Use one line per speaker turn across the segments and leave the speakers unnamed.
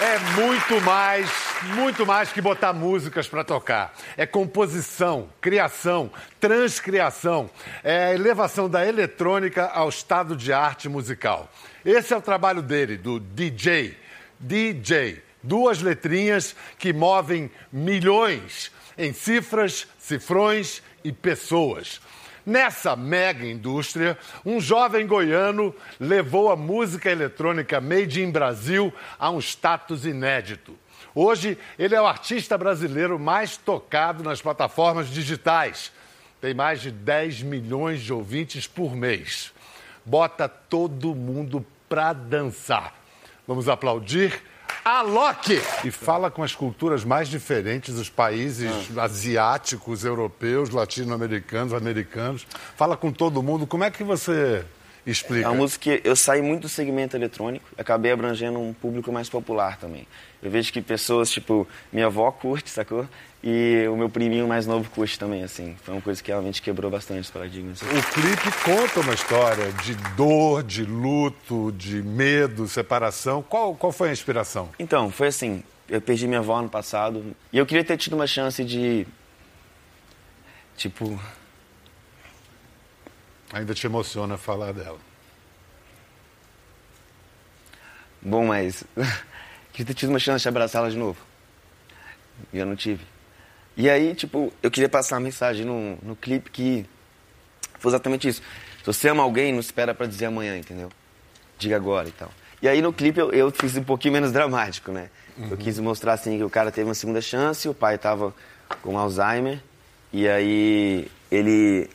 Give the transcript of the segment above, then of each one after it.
É muito mais, muito mais que botar músicas para tocar. É composição, criação, transcriação. É a elevação da eletrônica ao estado de arte musical. Esse é o trabalho dele, do DJ. DJ. Duas letrinhas que movem milhões em cifras, cifrões e pessoas. Nessa mega indústria, um jovem goiano levou a música eletrônica made in Brasil a um status inédito. Hoje, ele é o artista brasileiro mais tocado nas plataformas digitais. Tem mais de 10 milhões de ouvintes por mês. Bota todo mundo pra dançar. Vamos aplaudir Alok! E fala com as culturas mais diferentes dos países ah. asiáticos, europeus, latino-americanos, americanos. Fala com todo mundo. Como é que você explica?
É uma música que eu saí muito do segmento eletrônico, acabei abrangendo um público mais popular também. Eu vejo que pessoas, tipo, minha avó curte, sacou? E o meu priminho mais novo curte também, assim. Foi uma coisa que realmente quebrou bastante os paradigmas.
O clipe conta uma história de dor, de luto, de medo, separação. Qual, qual foi a inspiração?
Então, foi assim. Eu perdi minha avó no passado. E eu queria ter tido uma chance de. Tipo.
Ainda te emociona falar dela.
Bom, mas. queria ter tido uma chance de abraçá-la de novo. E eu não tive. E aí, tipo, eu queria passar uma mensagem no, no clipe que foi exatamente isso. Se você ama alguém, não espera para dizer amanhã, entendeu? Diga agora e tal. E aí no clipe eu, eu fiz um pouquinho menos dramático, né? Uhum. Eu quis mostrar assim que o cara teve uma segunda chance, o pai tava com Alzheimer, e aí ele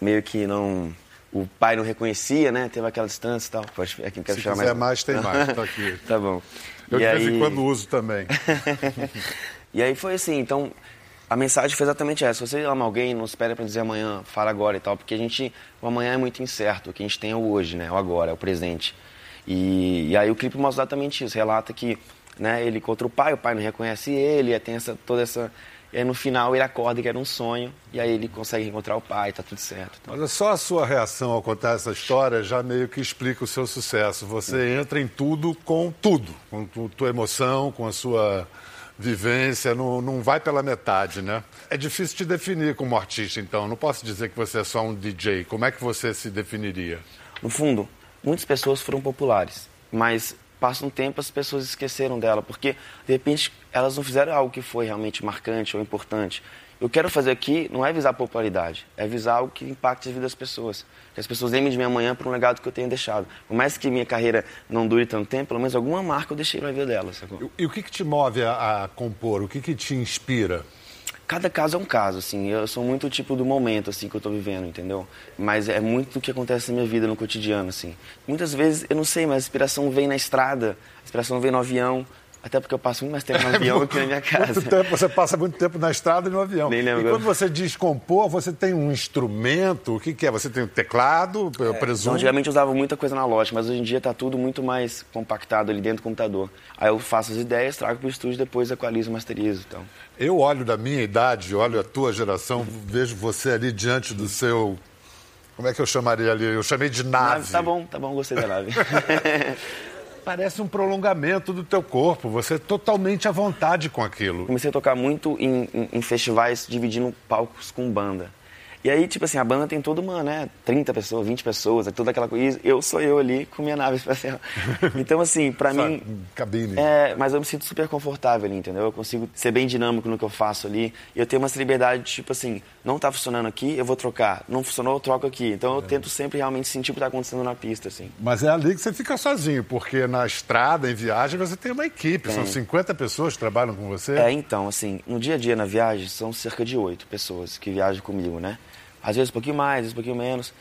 meio que não. O pai não reconhecia, né? Teve aquela distância e tal.
Pode, aqui, quero Se quiser mais... mais, tem mais. Tá aqui.
tá bom.
Eu e de aí... vez em quando uso também.
e aí foi assim, então a mensagem foi exatamente essa. Se você ama alguém, não espere para dizer amanhã, fala agora e tal, porque a gente, o amanhã é muito incerto. O que a gente tem é o hoje, né? O agora, é o presente. E, e aí o clipe mostra exatamente isso. Relata que né, ele encontra o pai, o pai não reconhece ele, tem essa, toda essa... E aí no final ele acorda que era um sonho, e aí ele consegue encontrar o pai, tá tudo certo.
Então. Olha, só a sua reação ao contar essa história já meio que explica o seu sucesso. Você entra em tudo com tudo, com tua emoção, com a sua vivência, não, não vai pela metade, né? É difícil te definir como artista, então. Não posso dizer que você é só um DJ. Como é que você se definiria?
No fundo, muitas pessoas foram populares, mas passa um tempo as pessoas esqueceram dela, porque de repente elas não fizeram algo que foi realmente marcante ou importante eu quero fazer aqui não é visar popularidade, é visar algo que impacte a vida das pessoas. Que as pessoas lembrem de mim amanhã por um legado que eu tenho deixado. Por mais que minha carreira não dure tanto tempo, pelo menos alguma marca eu deixei na vida delas.
E, e o que, que te move a, a, compor? O que, que te inspira?
Cada caso é um caso, assim. Eu sou muito tipo do momento, assim, que eu estou vivendo, entendeu? Mas é muito do que acontece na minha vida, no cotidiano, assim. Muitas vezes, eu não sei, mas a inspiração vem na estrada, a inspiração vem no avião, até porque eu passo muito mais tempo no avião do que na minha casa.
Muito tempo, você passa muito tempo na estrada e no avião.
Nem lembro.
E quando você diz compor, você tem um instrumento, o que, que é? Você tem um teclado, eu é, presumo?
antigamente eu usava muita coisa analógica, mas hoje em dia está tudo muito mais compactado ali dentro do computador. Aí eu faço as ideias, trago para o estúdio, depois equalizo, masterizo. Então.
Eu olho da minha idade, olho a tua geração, vejo você ali diante do seu como é que eu chamaria ali? Eu chamei de nave. nave
tá bom, tá bom, gostei da nave.
parece um prolongamento do teu corpo. Você é totalmente à vontade com aquilo.
Comecei a tocar muito em, em, em festivais dividindo palcos com banda. E aí, tipo assim, a banda tem toda uma, né, 30 pessoas, 20 pessoas, é toda aquela coisa. Eu sou eu ali com minha nave espacial. Então, assim, pra mim.
Cabine.
É, mas eu me sinto super confortável ali, entendeu? Eu consigo ser bem dinâmico no que eu faço ali. E eu tenho uma liberdade, tipo assim, não tá funcionando aqui, eu vou trocar. Não funcionou, eu troco aqui. Então eu é. tento sempre realmente sentir o que tá acontecendo na pista, assim.
Mas é ali que você fica sozinho, porque na estrada, em viagem, você tem uma equipe. Tem. São 50 pessoas que trabalham com você.
É, então, assim, no dia a dia na viagem, são cerca de oito pessoas que viajam comigo, né? Às vezes um pouquinho mais, às vezes um pouquinho menos.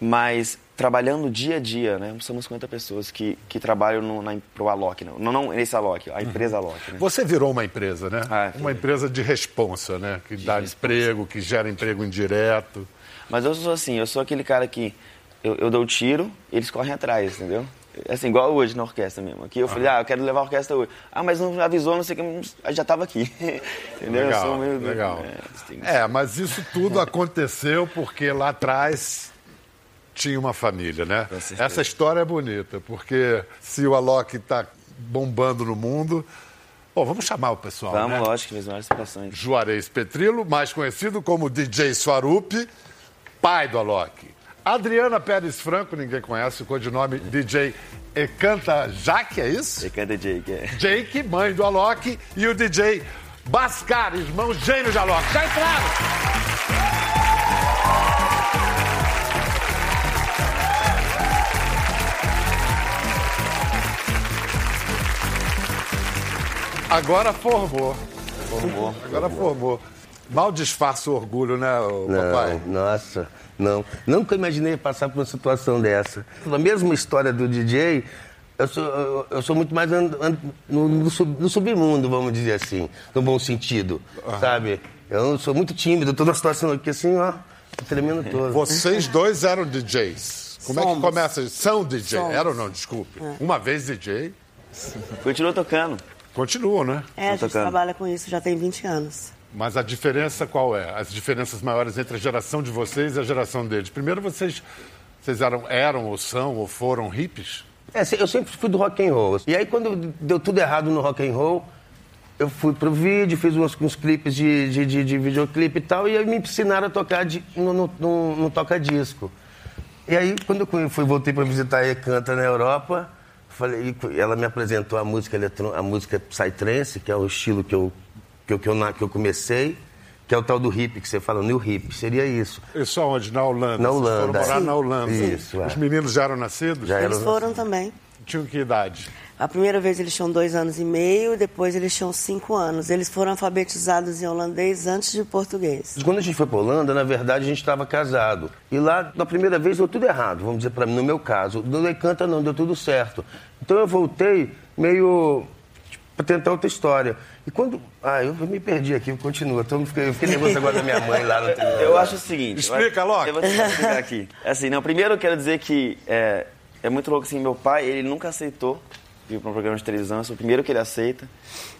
Mas trabalhando dia a dia, né? Somos 50 pessoas que, que trabalham no, na, pro Alok, não, não, não nesse Alok, a empresa uhum. Alok. Né?
Você virou uma empresa, né? Ah, uma empresa de responsa, né? Que de dá responsa. emprego, que gera emprego indireto.
Mas eu sou assim, eu sou aquele cara que eu, eu dou o tiro, eles correm atrás, entendeu? Assim, igual hoje na orquestra mesmo. Aqui eu ah. falei, ah, eu quero levar a orquestra hoje. Ah, mas não avisou, não sei o que, já estava aqui. Entendeu?
Legal, meio... legal. É, é, mas isso tudo aconteceu porque lá atrás tinha uma família, né? Essa história é bonita, porque se o Alok está bombando no mundo. Bom, vamos chamar o pessoal,
Vamos,
né?
lógico, fez várias situações.
Juarez Petrilo, mais conhecido como DJ Swarup, pai do Alok. Adriana Pérez Franco, ninguém conhece, o codinome DJ Ecanta Jaque, é isso?
E canta Jake, é.
Jake, mãe do Alok, e o DJ Bascar, irmão gênio de Alok. Já entraram! Agora formou.
Formou.
Agora formou. Mal disfarça o orgulho, né, papai?
Não, nossa, não. Nunca imaginei passar por uma situação dessa. A mesma história do DJ, eu sou, eu, eu sou muito mais and- and- no, no sub- no submundo, vamos dizer assim, no bom sentido, sabe? Eu sou muito tímido, toda a situação aqui assim, ó, tremendo todo.
Vocês dois eram DJs. Como é que
Somos.
começa? São DJ?
Somos.
Eram ou não? Desculpe. Uma vez DJ,
Continuou tocando.
continuam, né?
É, a gente
tocando.
trabalha com isso já tem 20 anos.
Mas a diferença qual é? As diferenças maiores entre a geração de vocês e a geração deles. Primeiro, vocês, vocês eram, eram ou são ou foram hippies?
É, eu sempre fui do rock and roll. E aí quando deu tudo errado no rock and roll, eu fui pro vídeo, fiz uns, uns clipes de, de, de, de videoclipe e tal, e aí me ensinaram a tocar de, no, no, no- no toca-disco. E aí, quando eu fui- voltei para visitar a Canta na Europa, falei, ela me apresentou a música eletro, a música psytrance, que é o estilo que eu, que eu, que eu, que eu comecei, que é o tal do hip, que você fala, new hip, seria isso.
Isso aonde? Na Holanda?
Na
Vocês
Holanda,
foram morar
sim.
na Holanda.
Isso, é.
Os meninos já eram nascidos?
Já
Eles
era-
foram também.
Tinham que idade?
A primeira vez eles tinham dois anos e meio, depois eles tinham cinco anos. Eles foram alfabetizados em holandês antes de português.
Quando a gente foi para Holanda, na verdade, a gente estava casado. E lá, na primeira vez, deu tudo errado, vamos dizer para mim, no meu caso. No Encanta, não, deu tudo certo. Então eu voltei meio para tentar outra história. E quando. Ah, eu me perdi aqui, continua. Então, eu fiquei, eu fiquei nervoso agora da minha mãe lá no
Eu acho o seguinte.
Explica, Loki.
Eu vou te explicar aqui. Assim, não, primeiro eu quero dizer que é, é muito louco assim, meu pai, ele nunca aceitou para um programa de televisão, sou o primeiro que ele aceita.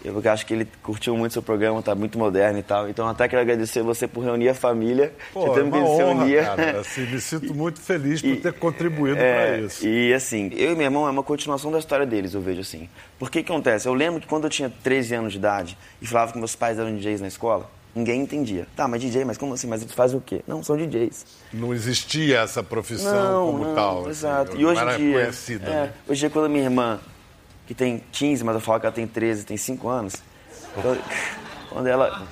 Eu acho que ele curtiu muito seu programa, tá muito moderno e tal. Então até quero agradecer você por reunir a família.
Pô, é uma
que se
honra,
unia.
cara. Assim, me sinto muito feliz por
E-
ter contribuído
É,
para isso.
E assim, eu e meu irmão é uma continuação da história deles, eu vejo assim. Porque que acontece? Eu lembro que quando eu tinha 13 anos de idade e falava que meus pais eram DJs na escola, ninguém entendia. Tá, mas DJ, mas como assim? Mas eles fazem o quê? Não, são DJs.
Não existia essa profissão
Não,
como
não,
tal. assim,
Exato.
não
e hoje em dia.
conhecida.
é,
né?
Hoje em dia, quando a minha irmã, que tem 15, mas eu falo que ela tem 13, tem 5 anos. Quando, quando ela.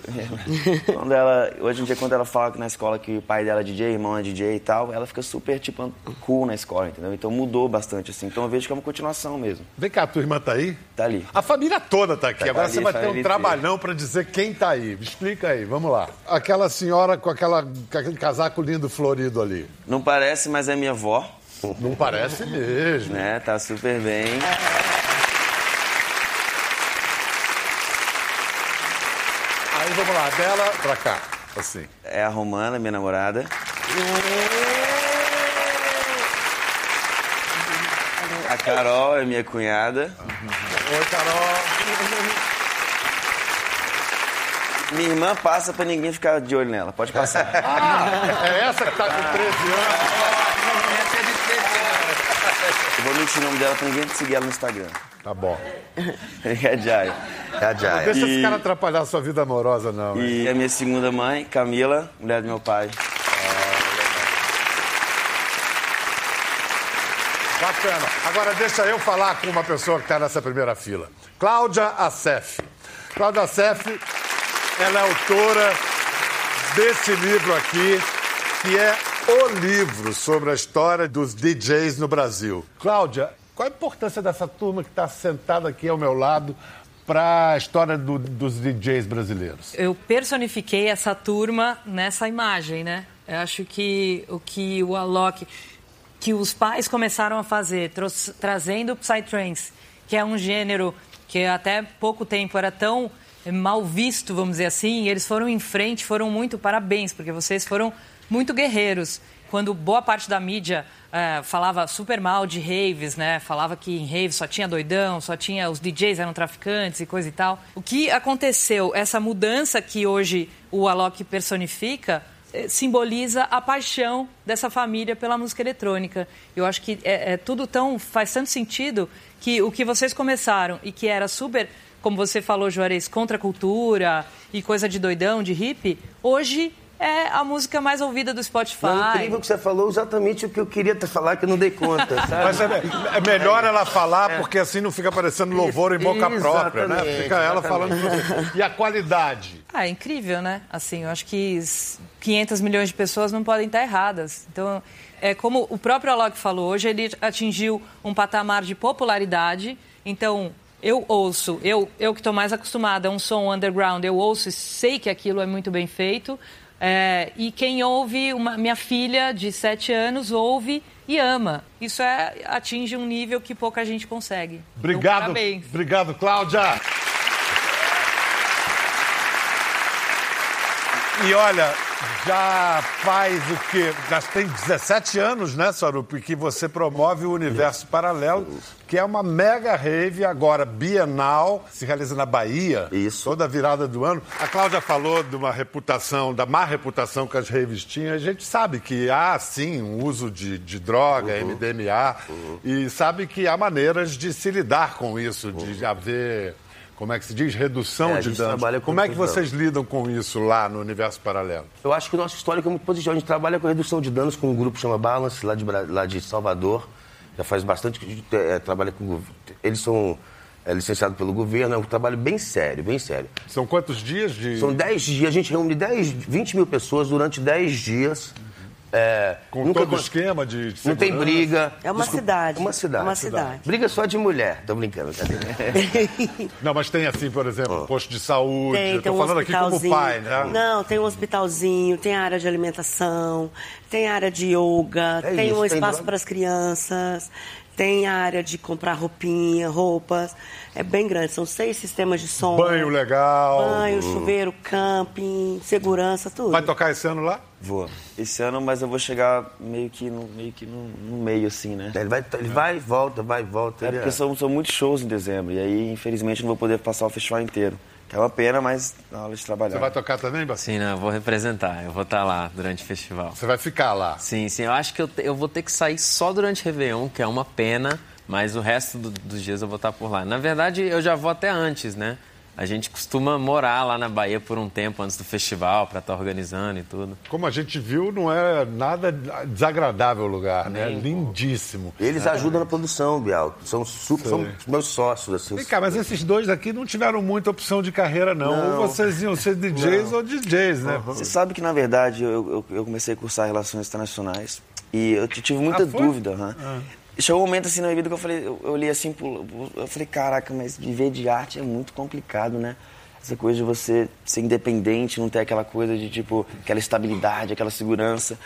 quando ela. Hoje em dia, quando ela fala que na escola que o pai dela é DJ, irmão é DJ e tal, ela fica super, tipo, cool na escola, entendeu? Então mudou bastante, assim. Então eu vejo que é uma continuação mesmo.
Vem cá, a tua irmã tá aí?
Tá ali.
A família toda tá aqui.
Tá
Agora
ali,
você vai ter um trabalhão para dizer quem tá aí. Me explica aí, vamos lá. Aquela senhora com, aquela, com aquele casaco lindo florido ali.
Não parece, mas é minha avó,
Não parece mesmo.
né? Tá super bem.
Aí vamos lá, dela pra cá. Assim.
É a Romana, minha namorada. A Carol é minha cunhada.
Oi, Carol.
Minha irmã passa pra ninguém ficar de olho nela. Pode passar.
É essa que tá com 13 anos?
Eu vou mentir o nome dela pra ninguém seguir ela no Instagram.
Tá bom.
É a Jai.
É a Jaya.
Deixa esse
E-
cara atrapalhar a sua vida amorosa, não. hein?
E a minha segunda mãe, Camila, mulher do meu pai.
Bacana. Agora deixa eu falar com uma pessoa que está nessa primeira fila. Cláudia Assef. Cláudia Assef, ela é autora desse livro aqui, que é o livro sobre a história dos DJs no Brasil. Cláudia, qual a importância dessa turma que está sentada aqui ao meu lado para a história do- dos DJs brasileiros?
Eu personifiquei essa turma nessa imagem, né? Eu acho que o que o Alok, que os pais começaram a fazer, tros- trazendo o Psytrance, que é um gênero que até pouco tempo era tão mal visto, vamos dizer assim, eles foram em frente, foram muito parabéns, porque vocês foram muito guerreiros. Quando boa parte da mídia eh, falava super mal de raves, né? Falava que em raves só tinha doidão, só tinha os DJs eram traficantes e coisa e tal. O que aconteceu? Essa mudança que hoje o Alok personifica eh, simboliza a paixão dessa família pela música eletrônica. Eu acho que é, é tudo tão faz tanto sentido que o que vocês começaram e que era super, como você falou, Juarez, contra a cultura e coisa de doidão, de hippie, hoje é a música mais ouvida do Spotify.
Não, incrível que você falou exatamente o que eu queria te falar, que eu não dei conta, sabe?
Mas é, é melhor ela falar, porque assim não fica parecendo louvor em boca própria, né?
Exatamente,
Fica ela falando.
exatamente.
E a qualidade?
Ah, é incrível, né? Assim, eu acho que s- 500 milhões de pessoas não podem estar erradas. Então, é como o próprio Alok falou, hoje ele atingiu um patamar de popularidade. Então, eu ouço, eu, eu que estou mais acostumada a um som underground, eu ouço e sei que aquilo é muito bem feito. É, e quem ouve, uma- minha filha de 7 anos ouve e ama. Isso é, atinge um nível que pouca gente consegue. Então,
Obrigado.
parabéns.
Obrigado, Cláudia. E olha, já faz o quê? Já tem 17 anos, né, Sarupi, que você promove o Universo Paralelo, que é uma mega rave agora bienal, se realiza na Bahia.
Isso.
Toda a virada do ano. A Cláudia falou de uma reputação, da má reputação que as raves tinham. A gente sabe que há, sim, um uso de, de droga,
Uhum.
MDMA, e sabe que há maneiras de se lidar com isso, de haver, como é que se diz, redução.
É,
de danos.
com
Como é que vocês lidam com isso lá no Universo Paralelo?
Eu acho que o nosso histórico é muito positivo. A gente trabalha com redução de danos com um grupo que chama Balance, lá de, lá de Salvador. Já faz bastante que gente é, trabalha com... Eles são é, licenciados pelo governo, é um trabalho bem sério, bem sério.
São quantos dias de...
São 10 dias, a gente reúne 10, 20 mil pessoas durante 10 dias. É,
Com
nunca
todo o
con-
esquema de
Não tem briga.
É uma cidade.
É uma cidade.
Uma cidade.
Briga só de mulher. Tô brincando, cadê?
Não, mas tem assim, por exemplo, posto de saúde.
Tem,
Eu
tem
tô
um
falando aqui como
hospitalzinho.
pai, né?
Não, tem um hospitalzinho, tem área de alimentação, tem área de yoga,
É
tem
isso,
um
tem
espaço para as crianças, tem área de comprar roupinha, roupas. É bem grande, são seis sistemas de som.
Banho legal.
Banho, chuveiro, camping, segurança, tudo.
Vai tocar esse ano lá?
Vou. Esse ano, mas eu vou chegar meio que no meio, que no, no meio assim, né?
Ele vai, ele vai, volta, vai, volta.
É porque são, são muitos shows em dezembro. E aí, infelizmente, não vou poder passar o festival inteiro. Que é uma pena, mas na hora de trabalhar.
Você vai tocar também, Baci?
Sim, não, eu vou representar, eu vou estar lá durante o festival.
Você vai ficar lá.
Sim, sim, eu acho que eu, te- eu vou ter que sair só durante Réveillon, que é uma pena, mas o resto do- dos dias eu vou estar por lá. Na verdade, eu já vou até antes, né? A gente costuma morar lá na Bahia por um tempo antes do festival, para estar organizando e tudo.
Como a gente viu, não é nada desagradável o lugar, né? Lindíssimo.
Eles ajudam na produção, Bial. São, super, são meus sócios, assim.
Vem cá, mas esses dois aqui não tiveram muita opção de carreira, não. Ou vocês iam ser DJs ou DJs, né?
Você sabe que, na verdade, eu, eu, eu comecei a cursar Relações Internacionais e eu tive muita
Ah,
dúvida. né? E Chegou um momento assim na minha vida que eu falei, eu, olhei assim, eu falei, caraca, mas viver de arte é muito complicado, né? Essa coisa de você ser independente, não ter aquela coisa de, tipo, aquela estabilidade, aquela segurança.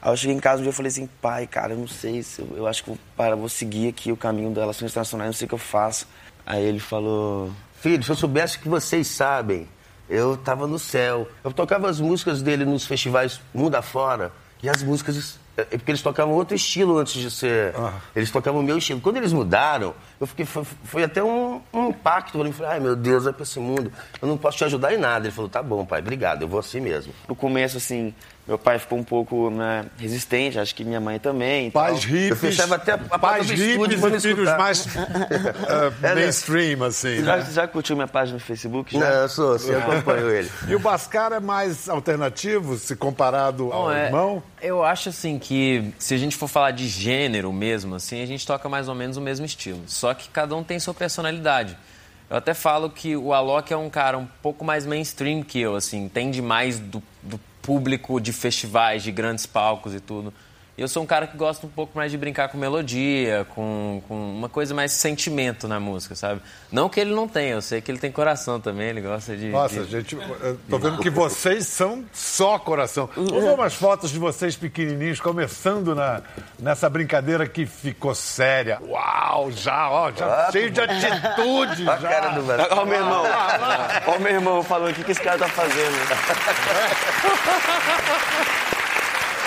Aí eu cheguei em casa um dia e falei assim, pai, cara, eu não sei, se eu, eu acho que eu para, vou seguir aqui o caminho das relações internacionais, não sei o que eu faço. Aí ele falou,
Filho, se eu soubesse que vocês sabem, eu tava no céu. Eu tocava as músicas dele nos festivais mundo afora. E as músicas. É porque eles tocavam outro estilo antes de ser. Eles tocavam o meu estilo. Quando eles mudaram, eu fiquei. Foi, foi até um, um impacto. Eu falei, ai meu Deus, vai pra esse mundo. Eu não posso te ajudar em nada. Ele falou, tá bom, pai, obrigado, eu vou assim mesmo.
no começo, assim, meu pai ficou um pouco né, resistente, acho que minha mãe também. e
Pais hippies.
Eu fechava até a
Pais
do
hippies e filhos mais uh,
É,
mainstream, assim.
Já,
né?
já curtiu minha página no Facebook?
Não,
Já?
eu sou, assim, eu acompanho ele.
E o Bascar é mais alternativo se comparado ao
Bom, é,
irmão?
Eu acho assim que se a gente for falar de gênero mesmo, assim, a gente toca mais ou menos o mesmo estilo. Só que cada um tem sua personalidade. Eu até falo que o Alok é um cara um pouco mais mainstream que eu, assim, entende mais do, do público de festivais, de grandes palcos e tudo. Eu sou um cara que gosta um pouco mais de brincar com melodia, com, com uma coisa mais sentimento na música, sabe? Não que ele não tenha, eu sei que ele tem coração também, ele gosta de.
Nossa,
de...
gente, eu tô vendo que vocês são só coração. Vou ver umas fotos de vocês pequenininhos começando na, nessa brincadeira que ficou séria. Uau, já, ó, já
Ah,
cheio de atitude.
Olha a
já.
cara do Brasil.
O meu irmão. Olha o meu irmão falando, o que, que esse cara tá fazendo?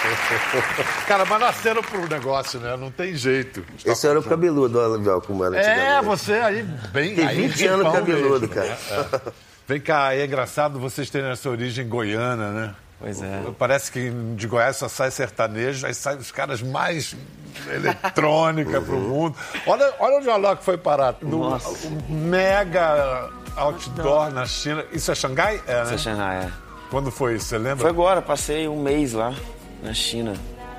Cara, mas nasceram pro negócio, né? Não tem jeito.
Esse era o cabeludo, olha, Bial, como era
É, você aí bem.
Tem
aí
20 anos cabeludo,
mesmo,
cara.
né? É. Vem cá, é engraçado vocês terem essa origem goiana, né?
Pois é.
Parece que de Goiás só sai sertanejo, aí saem os caras mais eletrônica pro mundo. Olha, olha onde o Alok foi parar. No
Nossa.
um mega outdoor na China. Isso é Xangai? É, né?
Isso é Shanghai, é.
Quando foi isso? Você lembra?
Foi agora, passei um mês lá na China.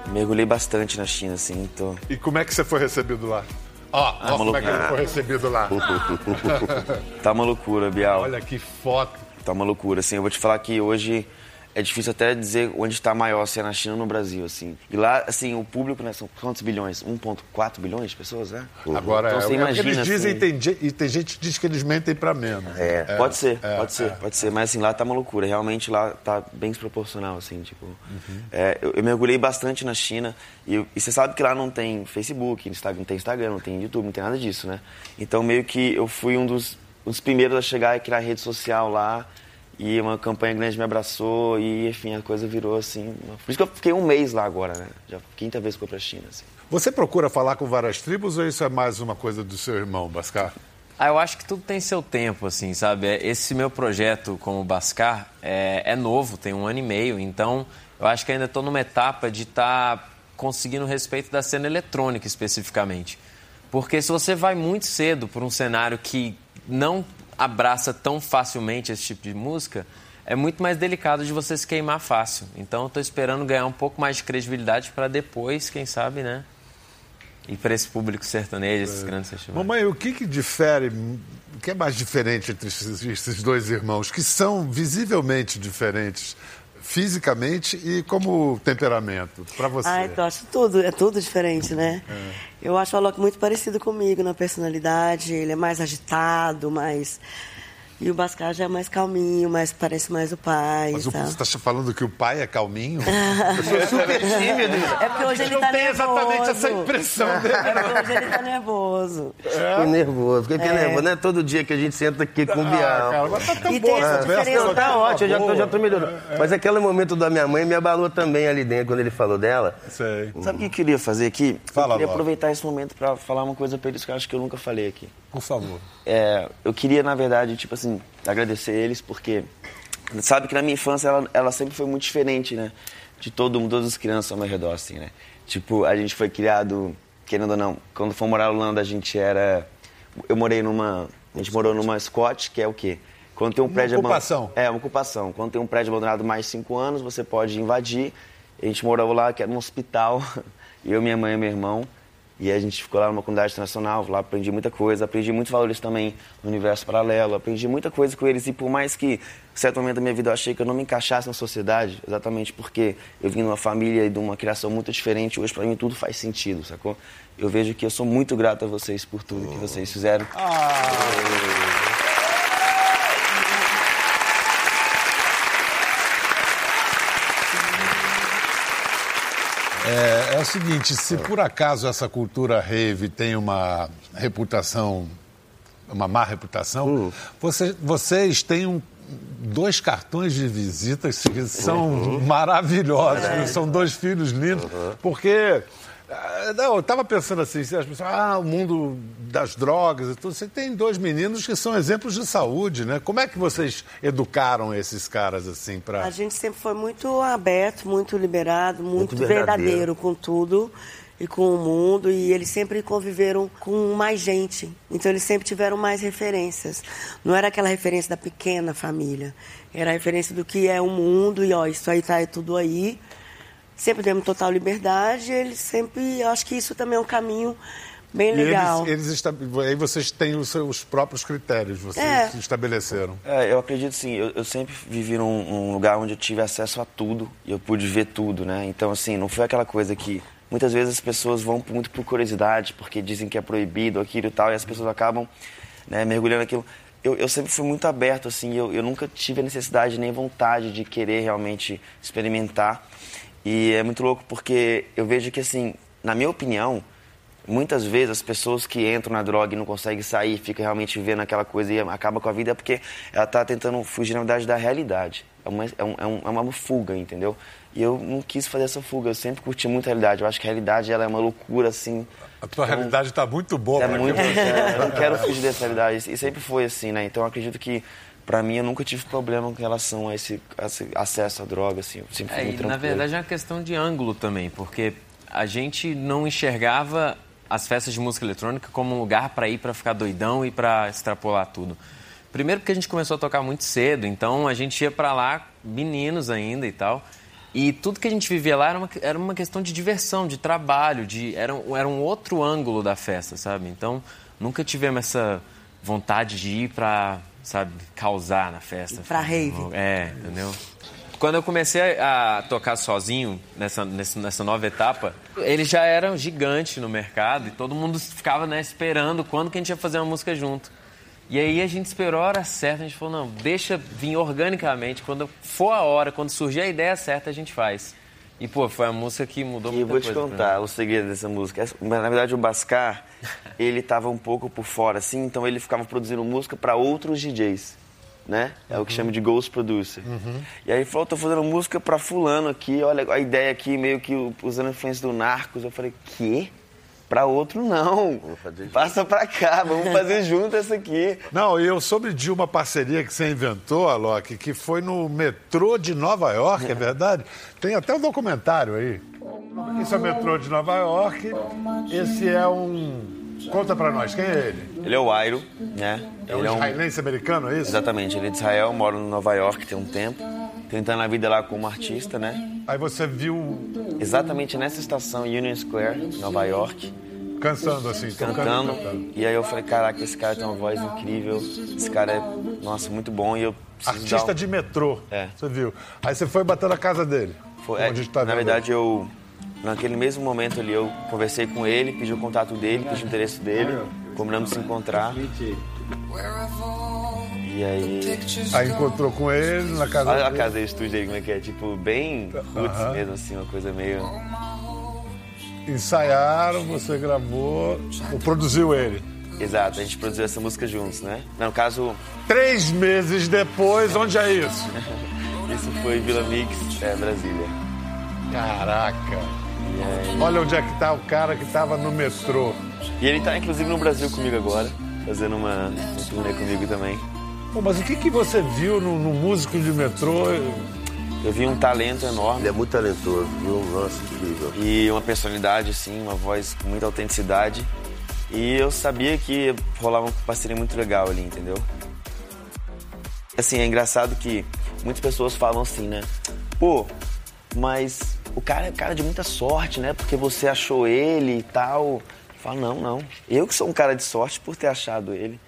Mergulhei bastante na China, assim, tô...
E como é que você foi recebido lá? Ó, ó como é que ele foi recebido lá.
Tá uma loucura, Bial.
Olha que foto.
Tá uma loucura, assim. Eu vou te falar que hoje é difícil até dizer onde está maior, se é na China ou no Brasil, assim. E lá, assim, o público, né, são quantos bilhões? 1,4 bilhões de pessoas, né?
Agora,
Então,
é,
você
é o que
imagina,
eles dizem
assim-
e tem, ge- e tem gente que diz que eles mentem pra menos.
É, pode ser,
é,
pode ser,
é.
pode ser. Mas assim, lá tá uma loucura. Realmente lá tá bem desproporcional, assim, tipo.
Uhum.
É, eu, eu mergulhei bastante na China e, e você sabe que lá não tem Facebook, Instagram, não tem Instagram, não tem YouTube, não tem nada disso, né? Então meio que eu fui um dos, um dos primeiros a chegar e criar rede social lá. E uma campanha grande me abraçou e, enfim, a coisa virou assim. Por isso que eu fiquei um mês lá agora, né? Já quinta vez que eu fui pra China, assim.
Você procura falar com várias tribos ou isso é mais uma coisa do seu irmão, Bascar?
Ah, eu acho que tudo tem seu tempo, assim, sabe? É, Esse meu projeto como Bascar é, é novo, tem um ano e meio, então eu acho que ainda estou numa etapa de estar conseguindo respeito da cena eletrônica especificamente. Porque se você vai muito cedo por um cenário que não abraça tão facilmente esse tipo de música, é muito mais delicado de você se queimar fácil. Então eu estou esperando ganhar um pouco mais de credibilidade para depois, quem sabe, né? Ir para esse público sertanejo, esses grandes festivais.
Mamãe, o que, que difere, o que é mais diferente entre esses, esses dois irmãos, que são visivelmente diferentes fisicamente e como temperamento, para você?
Ah, então acho tudo, é tudo diferente, né? Eu acho o Alok muito parecido comigo na personalidade, ele é mais agitado, mais... E o Bascar já é mais calminho, mais, parece mais o pai,
Mas o,
tá?
você está falando que o pai é calminho?
Super tímido.
É porque hoje ele
não
tá
tem
nervoso.
exatamente essa impressão dele.
É porque hoje ele tá nervoso.
Fiquei nervoso, fiquei nervoso. Não é todo dia que a gente senta aqui com o
Ah,
Bial.
cara, mas tá tão
E
boa
tem
conversa.
diferença.
Não, tá
Tá
ótimo, eu já, eu já tô melhorando. Mas aquele momento da minha mãe me abalou também ali dentro, quando ele falou dela.
Sei.
Sabe o que eu queria fazer aqui?
Fala,
eu queria
Ló.
aproveitar esse momento para falar uma coisa para eles que eu acho que eu nunca falei aqui.
Por favor.
É, eu queria, na verdade, tipo assim, agradecer eles, porque sabe que na minha infância ela, ela sempre foi muito diferente, né? De todo mundo, todas as crianças ao meu redor, assim, né? Tipo, a gente foi criado, querendo ou não, quando for morar na Holanda, a gente era. Eu morei numa. A gente morou numa Scott, que é o quê? Quando tem um prédio aban-
ocupação.
É, uma ocupação. Quando tem um prédio abandonado mais de cinco anos, você pode invadir. A gente morava lá, que era um hospital, eu, minha mãe e meu irmão. E a gente ficou lá numa comunidade internacional, lá aprendi muita coisa, aprendi muitos valores também no universo paralelo, aprendi muita coisa com eles. E por mais que, certo momento da minha vida, eu achei que eu não me encaixasse na sociedade, exatamente porque eu vim de uma família e de uma criação muito diferente, hoje para mim tudo faz sentido, sacou? Eu vejo que eu sou muito grato a vocês por tudo que vocês fizeram.
É, é o seguinte, se por acaso essa cultura rave tem uma reputação, uma má reputação, você- vocês têm um- dois cartões de visitas que são maravilhosos, né? são dois filhos lindos, porque... ah, Não, eu estava pensando assim, as pessoas, ah, o mundo das drogas e tudo. Você tem dois meninos que são exemplos de saúde, né? Como é que vocês educaram esses caras assim
A
para?
gente sempre foi muito aberto, muito liberado, muito,
Muito verdadeiro.
verdadeiro com tudo e com o mundo. E eles sempre conviveram com mais gente. Então eles sempre tiveram mais referências. Não era aquela referência da pequena família. Era a referência do que é o mundo e, ó, isso aí tá é tudo aí. Sempre demos total liberdade. Eles sempre. Eu acho que isso também é um caminho bem
E
legal.
Eles, aí vocês têm os seus próprios critérios, vocês
É.
estabeleceram.
É, eu acredito sim. Eu, eu sempre vivi num, num lugar onde eu tive acesso a tudo e eu pude ver tudo, né? Então, assim, não foi aquela coisa que muitas vezes as pessoas vão muito por curiosidade, porque dizem que é proibido aquilo e tal, e as pessoas acabam né, mergulhando naquilo. Eu, eu sempre fui muito aberto, assim, eu, eu nunca tive a necessidade nem vontade de querer realmente experimentar. E é muito louco porque eu vejo que, assim, na minha opinião, Muitas vezes as pessoas que entram na droga e não conseguem sair, ficam realmente vivendo aquela coisa e acaba com a vida é porque ela está tentando fugir, na verdade, da realidade. É uma, é, um- é um- é uma fuga, entendeu? E eu não quis fazer essa fuga, eu sempre curti muito a realidade. Eu acho que a realidade ela é uma loucura, assim.
A tua realidade está muito boa.
É muito. é, eu não quero fugir dessa realidade. E sempre foi assim, né? Então eu acredito que Pra mim, eu nunca tive problema com relação a esse, a esse acesso à droga, assim. Eu sempre fui
É, na verdade é uma questão de ângulo também, porque a gente não enxergava as festas de música eletrônica como um lugar para ir para ficar doidão e para extrapolar tudo. Primeiro porque a gente começou a tocar muito cedo, então a gente ia para lá meninos ainda e tal. E tudo que a gente vivia lá era uma, era uma questão de diversão, de trabalho, de era, um- era um outro ângulo da festa, sabe? Então nunca tivemos essa vontade de ir para, sabe, causar na festa.
Pra rave.
É, entendeu? Quando eu comecei a tocar sozinho nessa, nessa, nova etapa, ele já era um gigante no mercado e todo mundo ficava né, esperando quando que a gente ia fazer uma música junto. E aí a gente esperou a hora certa, a gente falou, não, deixa vir organicamente, quando for a hora, quando surgir a ideia certa, a gente faz. E, pô, foi a música que mudou
E eu
muita
vou te
coisa pra
contar
mim.
o segredo dessa música. Na verdade, o Bascar, ele tava um pouco por fora, assim, então ele ficava produzindo música para outros DJs, né? É o que chama de Ghost Producer. E aí ele falou, tô fazendo música para fulano aqui, olha a ideia aqui, meio que usando a influência do Narcos. Eu falei, quê? Pra outro não. Passa pra cá, vamos fazer junto essa aqui.
Não, e eu soube de uma parceria que você inventou, Alok, que foi no metrô de Nova York, é verdade? Tem até um documentário aí. Isso é o metrô de Nova York. Esse é um. Conta pra nós, quem é ele?
Ele é o Airo, né?
É um
ele
israelense americano, é isso?
Exatamente, ele é de Israel, mora em Nova York tem um tempo, tentando a vida lá como artista, né?
Aí você viu
Exatamente nessa estação Union Square, Nova York,
cantando assim,
cantando.
e cantando.
E aí eu falei, caraca, esse cara tem uma voz incrível, esse cara é, nossa, muito bom e eu
Artista
um...
de metrô,
É.
você viu. Aí você foi bater na casa dele.
Foi- é,
tá
na verdade, eu, naquele mesmo momento ali, eu conversei com ele, pedi o contato dele, pedi o endereço dele, combinamos de se encontrar. E aí,
Aí encontrou com ele na casa
olha a
dele.
casa dele, estúdio dele, como é que é, tipo, bem roots
Aham.
mesmo, assim, uma coisa meio...
Ensaiaram, você gravou, ou produziu ele.
Exato, a gente produziu essa música juntos, né? No caso,
Três meses depois, onde é isso?
isso foi Vila Mix, é, Brasília.
Caraca. Olha onde é que tá o cara que tava no metrô.
E ele tá, inclusive, no Brasil comigo agora, fazendo uma, um turnê comigo também.
Pô, mas o que, que você viu no, no músico de metrô?
Eu vi um talento enorme.
Ele é muito talentoso, viu? Nossa, incrível.
e uma personalidade, assim, uma voz com muita autenticidade. E eu sabia que rolava uma parceria muito legal ali, entendeu? Assim, é engraçado que muitas pessoas falam assim, né? Pô, mas o cara é cara de muita sorte, né? Porque você achou ele e tal. Eu falo, não, não. Eu que sou um cara de sorte por ter achado ele.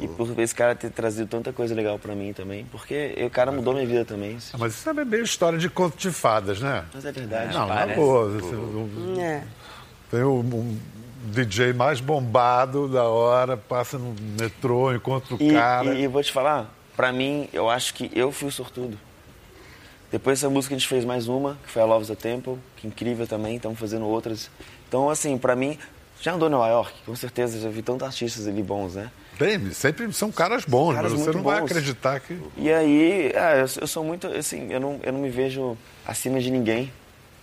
E por esse cara ter trazido tanta coisa legal pra mim também. Porque o cara mudou minha vida também.
Ah, Mas isso é meio história de conto de fadas, né?
Mas é verdade.
Não, na
parece.
boa. você- um-
É.
Tem o um DJ mais bombado da hora, passa no metrô, encontra o
E,
cara.
e, e vou te falar, pra mim, eu acho que eu fui o sortudo. Depois dessa música a gente fez mais uma, que foi a Love's the Temple, que é incrível também, estamos fazendo outras. Então, assim, pra mim, já andou em Nova York, com certeza, já vi tantos artistas ali bons, né?
Tem, sempre são caras bons,
Caras
mas você não vai
bons.
acreditar que.
E aí, ah, eu, eu sou muito, assim, eu não, eu não me vejo acima de ninguém.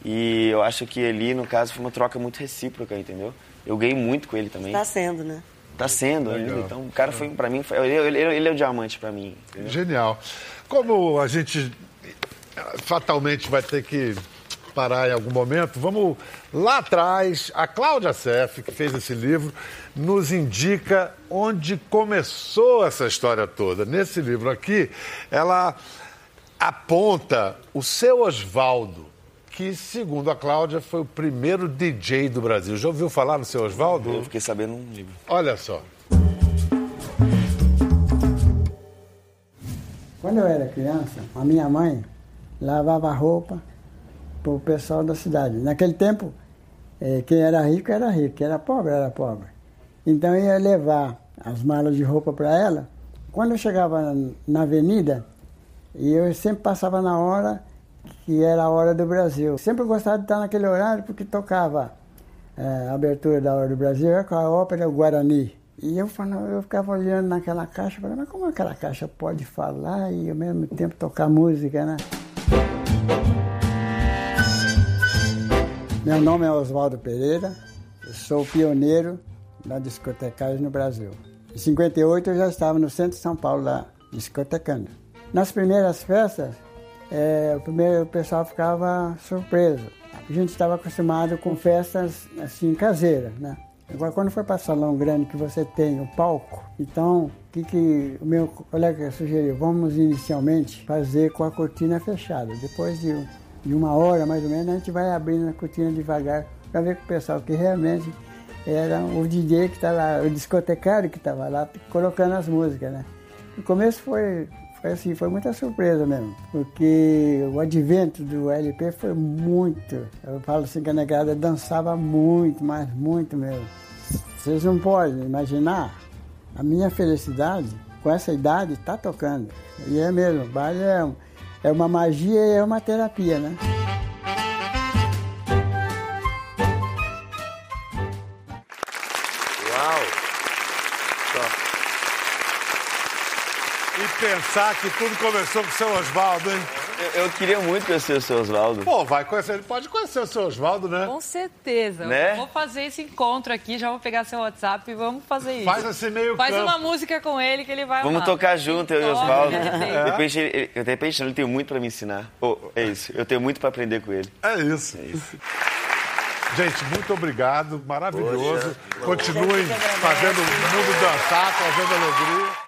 E eu acho que ali, no caso, foi uma troca muito recíproca, entendeu? Eu ganhei muito com ele também.
Tá sendo, né?
Tá sendo ainda. Então, o cara foi, pra mim, foi- ele, ele, ele é o diamante pra mim. entendeu?
Genial. Como a gente fatalmente vai ter que parar em algum momento, vamos lá atrás. A Cláudia Seff, que fez esse livro, nos indica onde começou essa história toda. Nesse livro aqui, ela aponta o seu Osvaldo, que, segundo a Cláudia, foi o primeiro DJ do Brasil. Já ouviu falar no seu
Eu
Osvaldo?
fiquei sabendo um livro.
Olha só.
Quando eu era criança, a minha mãe lavava roupa para o pessoal da cidade. Naquele tempo, eh, quem era rico era rico, quem era pobre era pobre. Então eu ia levar as malas de roupa para ela. Quando eu chegava na avenida, eu sempre passava na hora que era a hora do Brasil. Sempre gostava de estar naquele horário porque tocava eh, a abertura da hora do Brasil com a ópera Guarani. E eu, falava, eu ficava olhando naquela caixa, falando, mas como aquela caixa pode falar e ao mesmo tempo tocar música, né? Meu nome é Oswaldo Pereira, eu sou pioneiro da discotecagem no Brasil. Em 58 eu já estava no centro de São Paulo, lá discotecando. Nas primeiras festas, é, o primeiro pessoal ficava surpreso. A gente estava acostumado com festas assim caseiras, né? Agora, quando foi para salão grande que você tem o palco, então o que, que o meu colega sugeriu? Vamos inicialmente fazer com a cortina fechada. Depois de, de uma hora mais ou menos, a gente vai abrindo a cortina devagar para ver com o pessoal que realmente era o DJ que estava o discotecário que estava lá colocando as músicas, né? No começo foi, foi assim, foi muita surpresa mesmo, porque o advento do LP foi muito, eu falo assim que a negada dançava muito, mas muito mesmo. Vocês não podem imaginar a minha felicidade com essa idade tá tocando. E é mesmo, baile é, é uma magia e é uma terapia, né?
Pensar que tudo começou com o seu Oswaldo, hein?
Eu, eu queria muito conhecer o seu Oswaldo.
Pô, vai conhecer, ele pode conhecer o seu Oswaldo, né?
Com certeza.
Né?
Eu Vou fazer esse encontro aqui, já vou pegar seu WhatsApp e vamos fazer isso.
Faz esse meio
Faz
campo.
uma música com ele que ele vai
Vamos
amar.
tocar junto, eu e o Oswaldo.
de repente.
De repente, ele, de repente, ele tem muito pra me ensinar. Oh, é isso, eu tenho muito pra aprender com ele.
É isso. Gente, muito obrigado, maravilhoso. Continuem fazendo o mundo dançar, trazendo alegria.